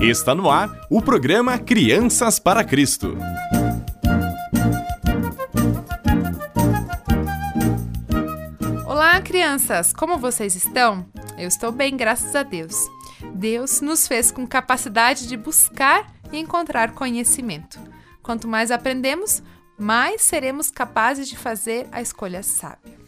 Está no ar o programa Crianças para Cristo. Olá, crianças! Como vocês estão? Eu estou bem, graças a Deus. Deus nos fez com capacidade de buscar e encontrar conhecimento. Quanto mais aprendemos, mais seremos capazes de fazer a escolha sábia.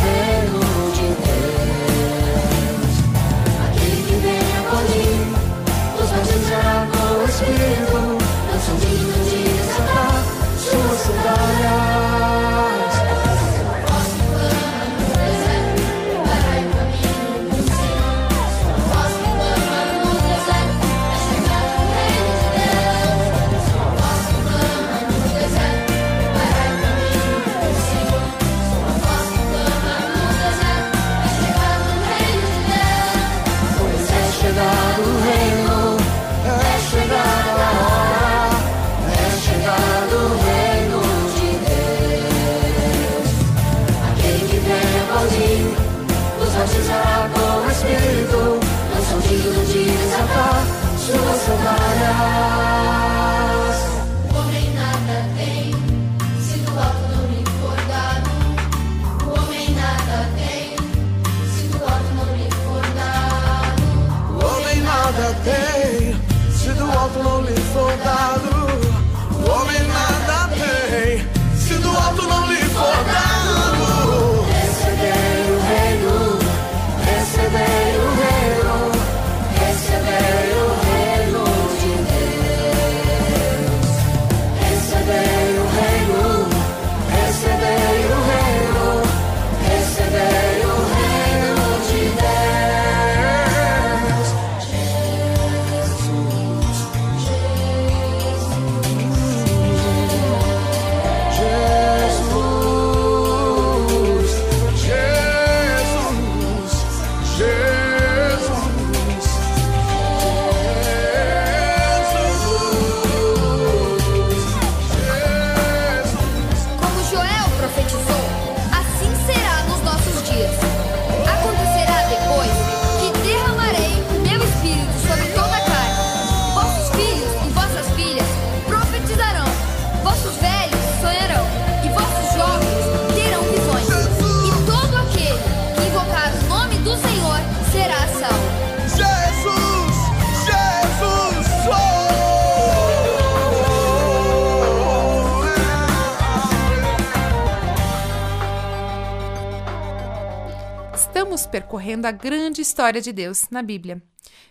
percorrendo a grande história de Deus na Bíblia.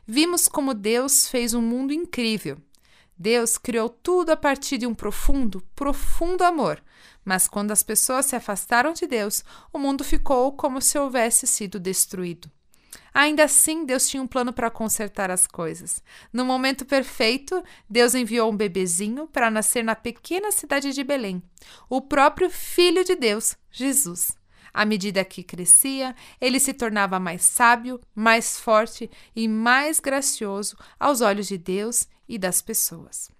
Vimos como Deus fez um mundo incrível. Deus criou tudo a partir de um profundo, profundo amor. Mas quando as pessoas se afastaram de Deus, o mundo ficou como se houvesse sido destruído. Ainda assim, Deus tinha um plano para consertar as coisas. No momento perfeito, Deus enviou um bebezinho para nascer na pequena cidade de Belém, o próprio Filho de Deus, Jesus. À medida que crescia, ele se tornava mais sábio, mais forte e mais gracioso aos olhos de Deus e das pessoas.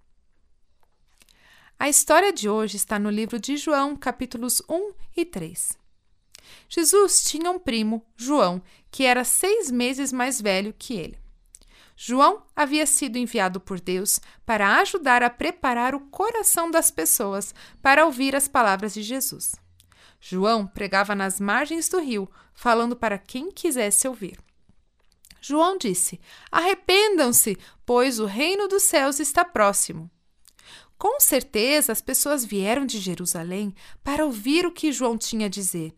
A história de hoje está no livro de João, capítulos 1 e 3. Jesus tinha um primo, João, que era seis meses mais velho que ele. João havia sido enviado por Deus para ajudar a preparar o coração das pessoas para ouvir as palavras de Jesus. João pregava nas margens do rio, falando para quem quisesse ouvir. João disse: Arrependam-se, pois o reino dos céus está próximo. Com certeza as pessoas vieram de Jerusalém para ouvir o que João tinha a dizer.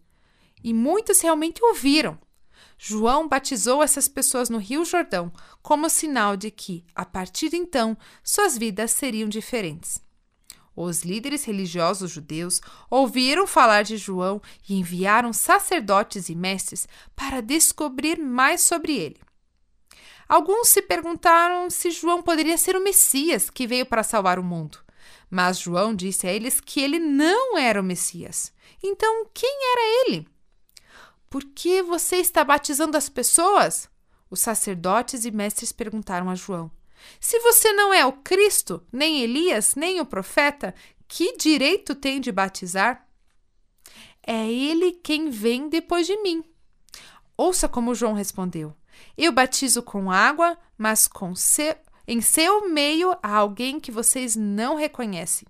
E muitos realmente ouviram. João batizou essas pessoas no Rio Jordão como sinal de que, a partir de então, suas vidas seriam diferentes. Os líderes religiosos judeus ouviram falar de João e enviaram sacerdotes e mestres para descobrir mais sobre ele. Alguns se perguntaram se João poderia ser o Messias que veio para salvar o mundo. Mas João disse a eles que ele não era o Messias. Então, quem era ele? Por que você está batizando as pessoas? Os sacerdotes e mestres perguntaram a João. Se você não é o Cristo, nem Elias, nem o profeta, que direito tem de batizar? É ele quem vem depois de mim. Ouça como João respondeu: Eu batizo com água, mas com seu, em seu meio há alguém que vocês não reconhecem.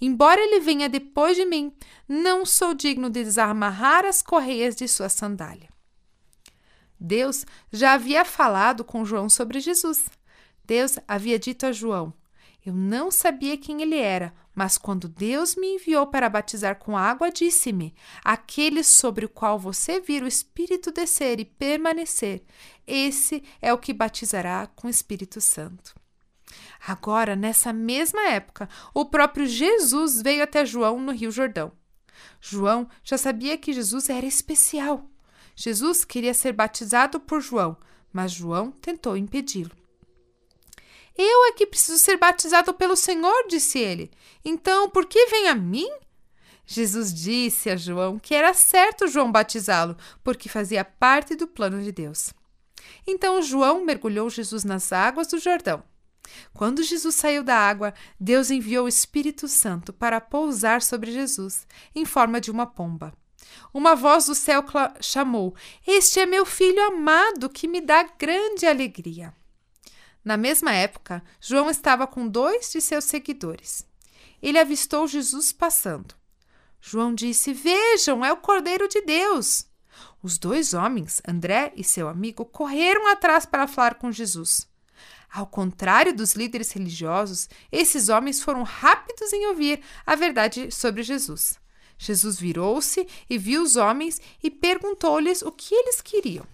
Embora ele venha depois de mim, não sou digno de desamarrar as correias de sua sandália. Deus já havia falado com João sobre Jesus. Deus havia dito a João: Eu não sabia quem ele era, mas quando Deus me enviou para batizar com água, disse-me: Aquele sobre o qual você vir o Espírito descer e permanecer, esse é o que batizará com o Espírito Santo. Agora, nessa mesma época, o próprio Jesus veio até João no Rio Jordão. João já sabia que Jesus era especial. Jesus queria ser batizado por João, mas João tentou impedi-lo. Eu é que preciso ser batizado pelo Senhor, disse ele. Então, por que vem a mim? Jesus disse a João que era certo João batizá-lo, porque fazia parte do plano de Deus. Então João mergulhou Jesus nas águas do Jordão. Quando Jesus saiu da água, Deus enviou o Espírito Santo para pousar sobre Jesus, em forma de uma pomba. Uma voz do céu chamou: Este é meu filho amado, que me dá grande alegria. Na mesma época, João estava com dois de seus seguidores. Ele avistou Jesus passando. João disse: Vejam, é o Cordeiro de Deus. Os dois homens, André e seu amigo, correram atrás para falar com Jesus. Ao contrário dos líderes religiosos, esses homens foram rápidos em ouvir a verdade sobre Jesus. Jesus virou-se e viu os homens e perguntou-lhes o que eles queriam.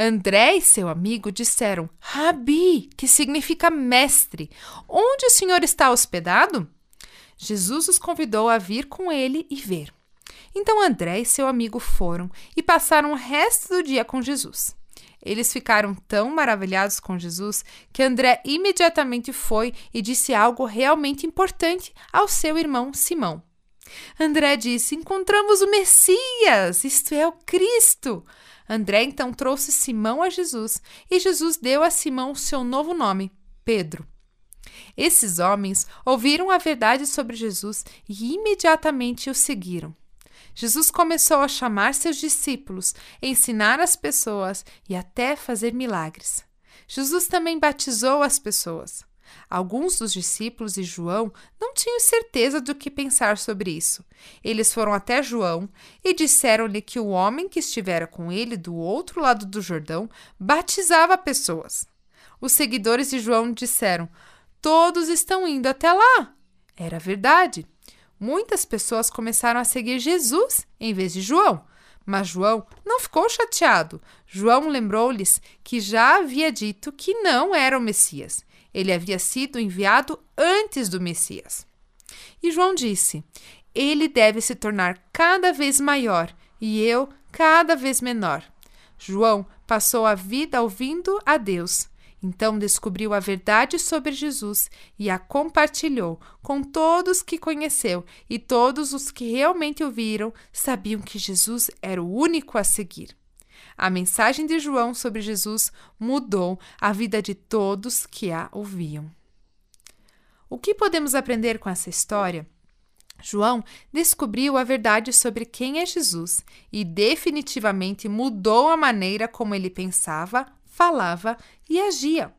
André e seu amigo disseram: Rabi, que significa mestre, onde o senhor está hospedado? Jesus os convidou a vir com ele e ver. Então André e seu amigo foram e passaram o resto do dia com Jesus. Eles ficaram tão maravilhados com Jesus que André imediatamente foi e disse algo realmente importante ao seu irmão Simão. André disse: Encontramos o Messias, isto é, o Cristo. André então trouxe Simão a Jesus e Jesus deu a Simão seu novo nome, Pedro. Esses homens ouviram a verdade sobre Jesus e imediatamente o seguiram. Jesus começou a chamar seus discípulos, ensinar as pessoas e até fazer milagres. Jesus também batizou as pessoas. Alguns dos discípulos e João não tinham certeza do que pensar sobre isso. Eles foram até João e disseram-lhe que o homem que estivera com ele do outro lado do Jordão batizava pessoas. Os seguidores de João disseram: Todos estão indo até lá. Era verdade. Muitas pessoas começaram a seguir Jesus em vez de João. Mas João não ficou chateado. João lembrou-lhes que já havia dito que não era o Messias ele havia sido enviado antes do Messias. E João disse: Ele deve se tornar cada vez maior e eu cada vez menor. João passou a vida ouvindo a Deus. Então descobriu a verdade sobre Jesus e a compartilhou com todos que conheceu, e todos os que realmente ouviram sabiam que Jesus era o único a seguir. A mensagem de João sobre Jesus mudou a vida de todos que a ouviam. O que podemos aprender com essa história? João descobriu a verdade sobre quem é Jesus e definitivamente mudou a maneira como ele pensava, falava e agia.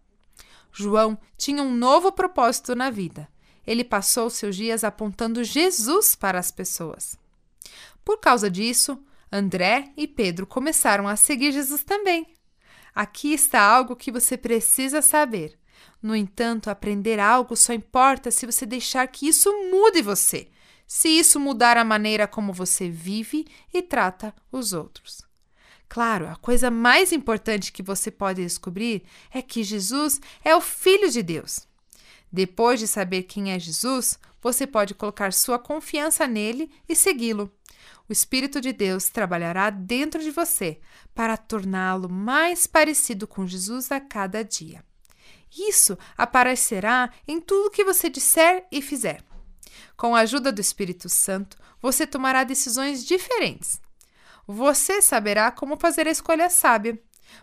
João tinha um novo propósito na vida. Ele passou seus dias apontando Jesus para as pessoas. Por causa disso, André e Pedro começaram a seguir Jesus também. Aqui está algo que você precisa saber. No entanto, aprender algo só importa se você deixar que isso mude você, se isso mudar a maneira como você vive e trata os outros. Claro, a coisa mais importante que você pode descobrir é que Jesus é o Filho de Deus. Depois de saber quem é Jesus, você pode colocar sua confiança nele e segui-lo. O Espírito de Deus trabalhará dentro de você para torná-lo mais parecido com Jesus a cada dia. Isso aparecerá em tudo que você disser e fizer. Com a ajuda do Espírito Santo, você tomará decisões diferentes. Você saberá como fazer a escolha sábia.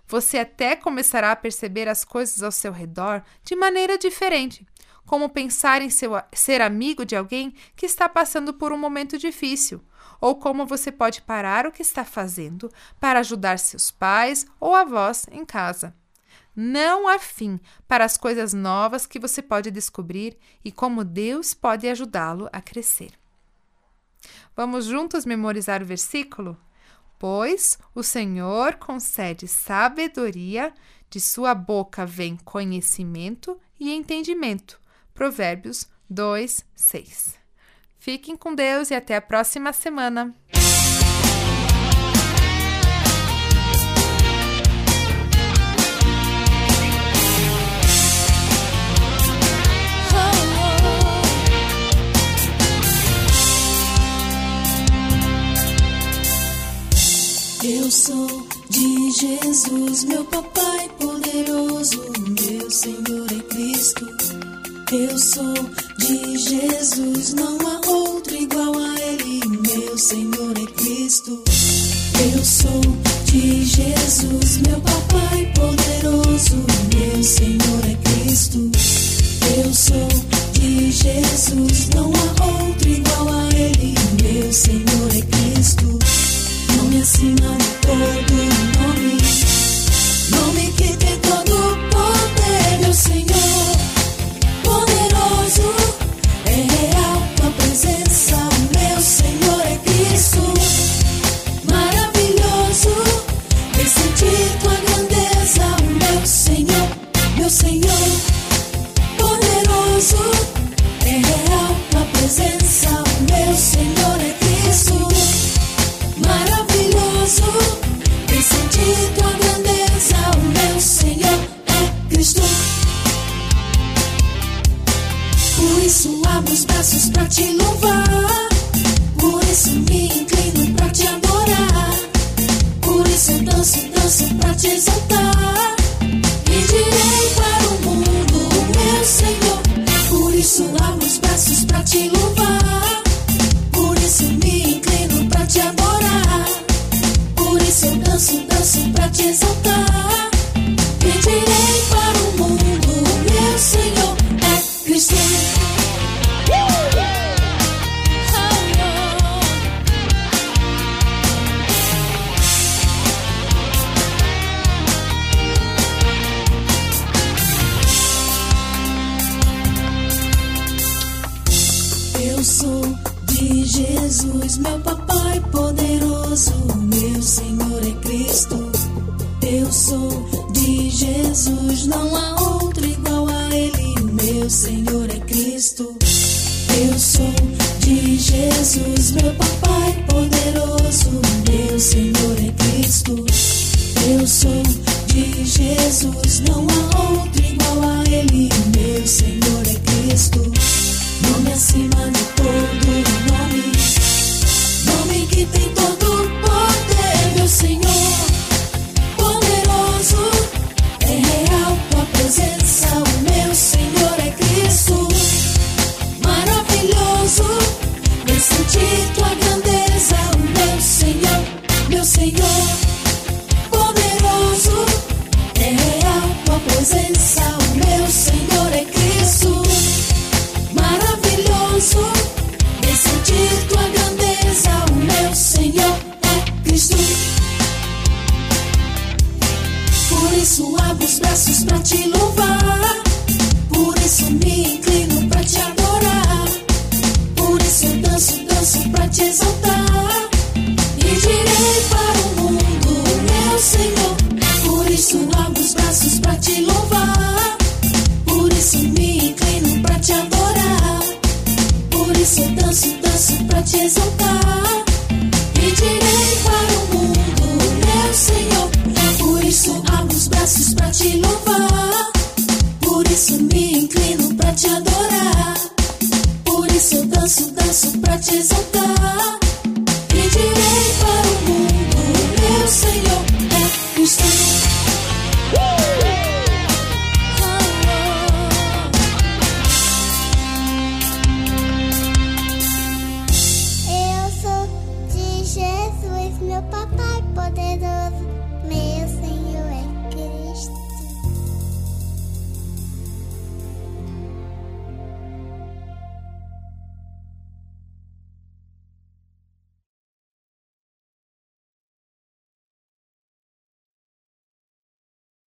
Você até começará a perceber as coisas ao seu redor de maneira diferente, como pensar em seu, ser amigo de alguém que está passando por um momento difícil, ou como você pode parar o que está fazendo para ajudar seus pais ou avós em casa. Não há fim para as coisas novas que você pode descobrir e como Deus pode ajudá-lo a crescer. Vamos juntos memorizar o versículo? Pois o Senhor concede sabedoria, de sua boca vem conhecimento e entendimento. Provérbios 2, 6. Fiquem com Deus e até a próxima semana. Eu sou de Jesus, meu papai Eu sou de Jesus, não há outro igual a Ele, meu Senhor é Cristo. Eu sou de Jesus, meu papai poderoso, meu Senhor, poderoso, é real tua presença, meu Senhor é Cristo maravilhoso. Vem sentir tua grandeza, o meu Senhor é Cristo. Por isso abro os braços pra te louvar. Te. Jesus, meu papai poderoso, meu Senhor é Cristo. Eu sou de Jesus, não há outro igual a Ele, meu Senhor é Cristo. Eu sou de Jesus, meu papai poderoso, meu Senhor é Cristo. Eu sou de Jesus, não há outro igual a Ele, meu Senhor é Cristo. Nome acima de todo nome, nome que tem todo o poder, meu Senhor, poderoso, é real tua presença, o meu Senhor é Cristo, maravilhoso, vem sentir tua grandeza, o meu Senhor, meu Senhor, poderoso, é real tua presença, o meu Senhor é Cristo. Maravilhoso. Vem sentir tua grandeza, Senhor é Cristo. Por isso abro os braços pra te louvar. Por isso me inclino pra te adorar. Por isso danço, danço pra te exaltar. E direi para o mundo, meu Senhor. Por isso abro os braços pra te louvar. Por isso me inclino pra te adorar. Por isso danço, danço pra te exaltar. Te louvar. Por isso me inclino pra te adorar. Por isso eu danço, danço pra te exaltar. E direi para